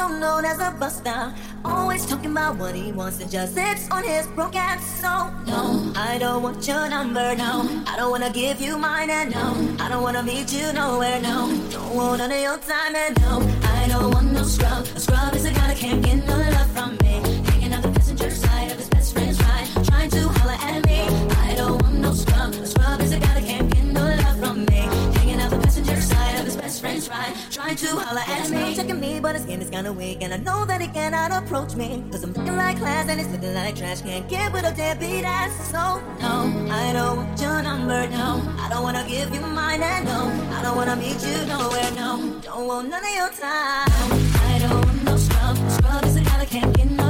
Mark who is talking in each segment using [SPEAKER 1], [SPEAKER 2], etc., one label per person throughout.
[SPEAKER 1] also known as a buster. Always talking about what he wants and just sits on his broke ass. So, no, I don't want your number, no. I don't wanna give you mine, and no, I don't wanna meet you nowhere, no. Don't want none of your time, and no, I don't want no scrub. A scrub is a guy that can't get no love from me. Trying to holler at me. Checking me, but his game is kinda weak, and I know that he cannot approach me. Cause I'm looking like class and he's looking like trash. Can't get with a deadbeat ass. So, no, I don't want your number, no. I don't wanna give you mine, and no, I don't wanna meet you nowhere, no. Don't want none of your time. I don't want no scrub. Scrub is a guy that can't get no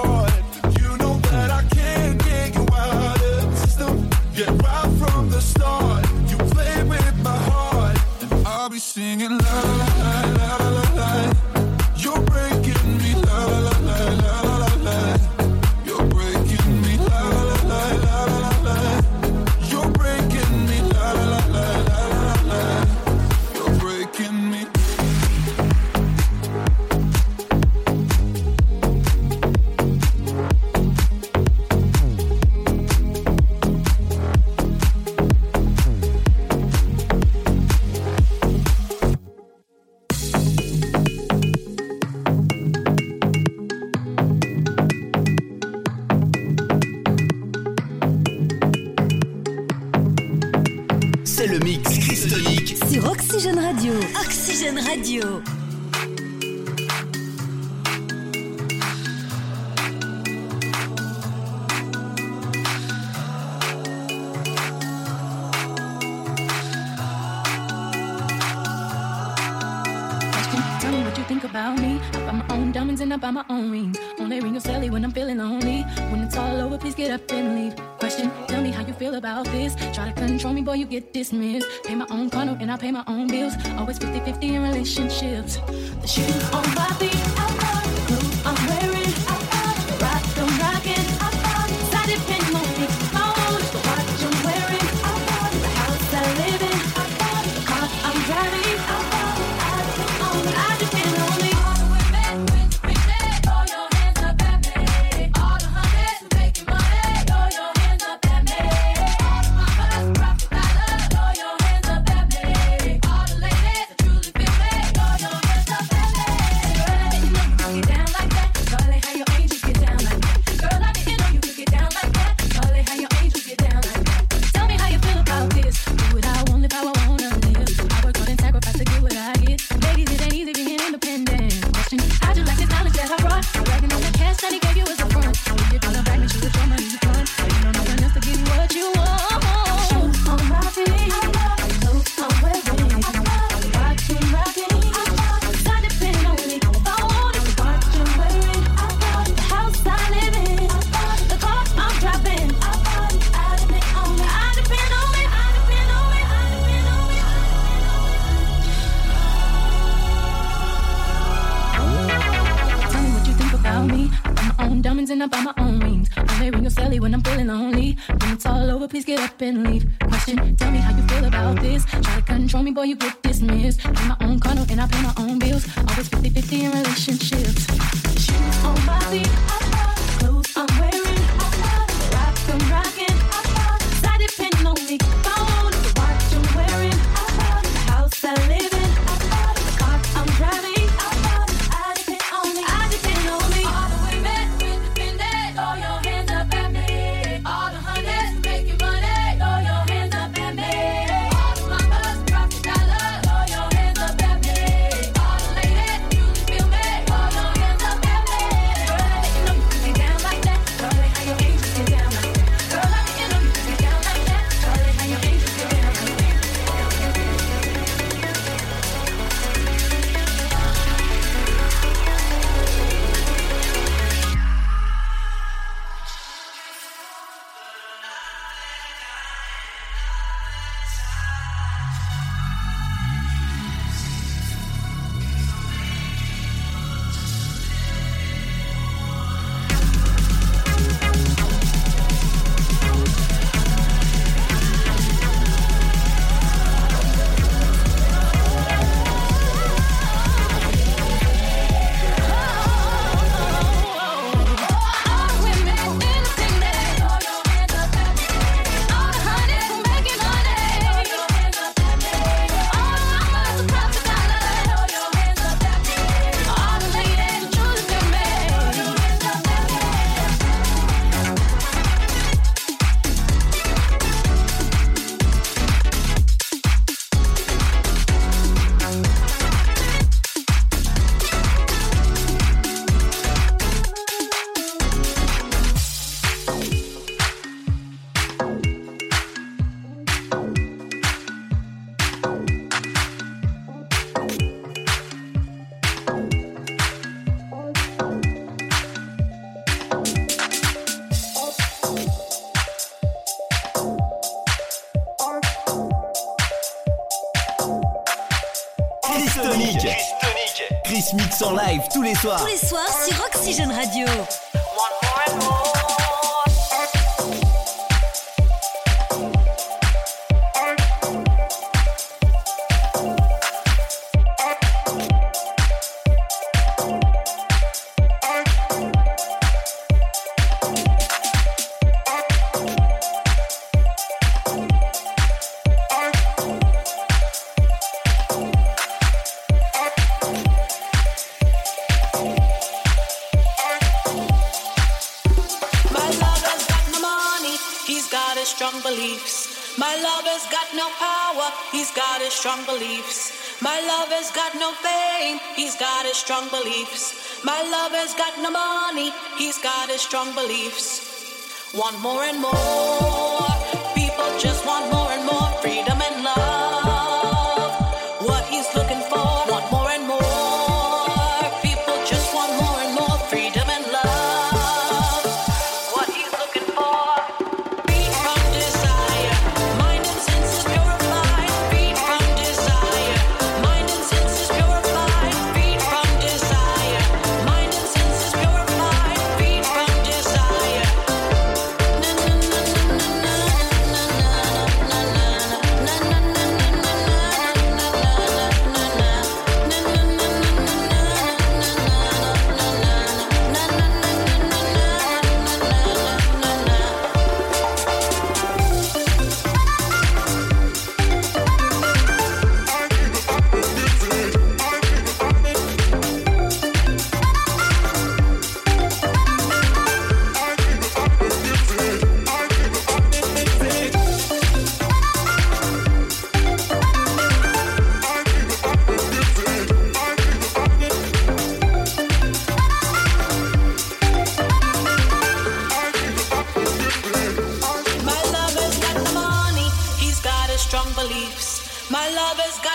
[SPEAKER 2] Le mix Christonique.
[SPEAKER 3] Sur Oxygène Radio.
[SPEAKER 1] Oxygène Radio.
[SPEAKER 4] Tell me what you think about me. I buy my own diamonds and I buy my own rings. Only ring your celly when I'm feeling lonely. When it's all over, please get up and leave. Question, feel about this. Try to control me, boy, you get dismissed. Pay my own condo and I pay my own bills. Always 50 50 in relationships. The shoes on my feet,
[SPEAKER 2] tous les soirs.
[SPEAKER 1] Tous les soirs sur Oxygène Radio.
[SPEAKER 3] beliefs. My lover's got no power, he's got his strong beliefs. My lover's got no fame, he's got his strong beliefs. My lover's got no money, he's got his strong beliefs. One more and more.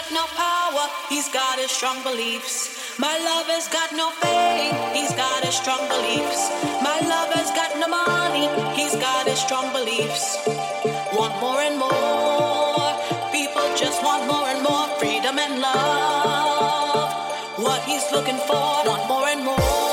[SPEAKER 3] got no power, he's got his strong beliefs. My lover's got no faith, he's got his strong beliefs. My lover's got no money, he's got his strong beliefs. Want more and more, people just want more and more freedom and love. What he's looking for, want more and more.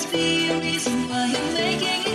[SPEAKER 3] must be a reason why you're making
[SPEAKER 5] it.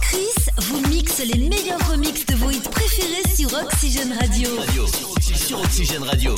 [SPEAKER 6] Chris vous mixe les meilleurs remixes de vos hits préférés sur Oxygène Radio.
[SPEAKER 2] Sur Oxygène Radio.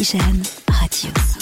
[SPEAKER 6] Oxygène Radio.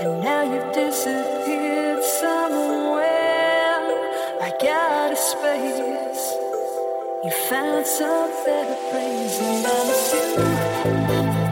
[SPEAKER 3] And now you've disappeared somewhere. I
[SPEAKER 7] got a space. You found some better place, and I miss you.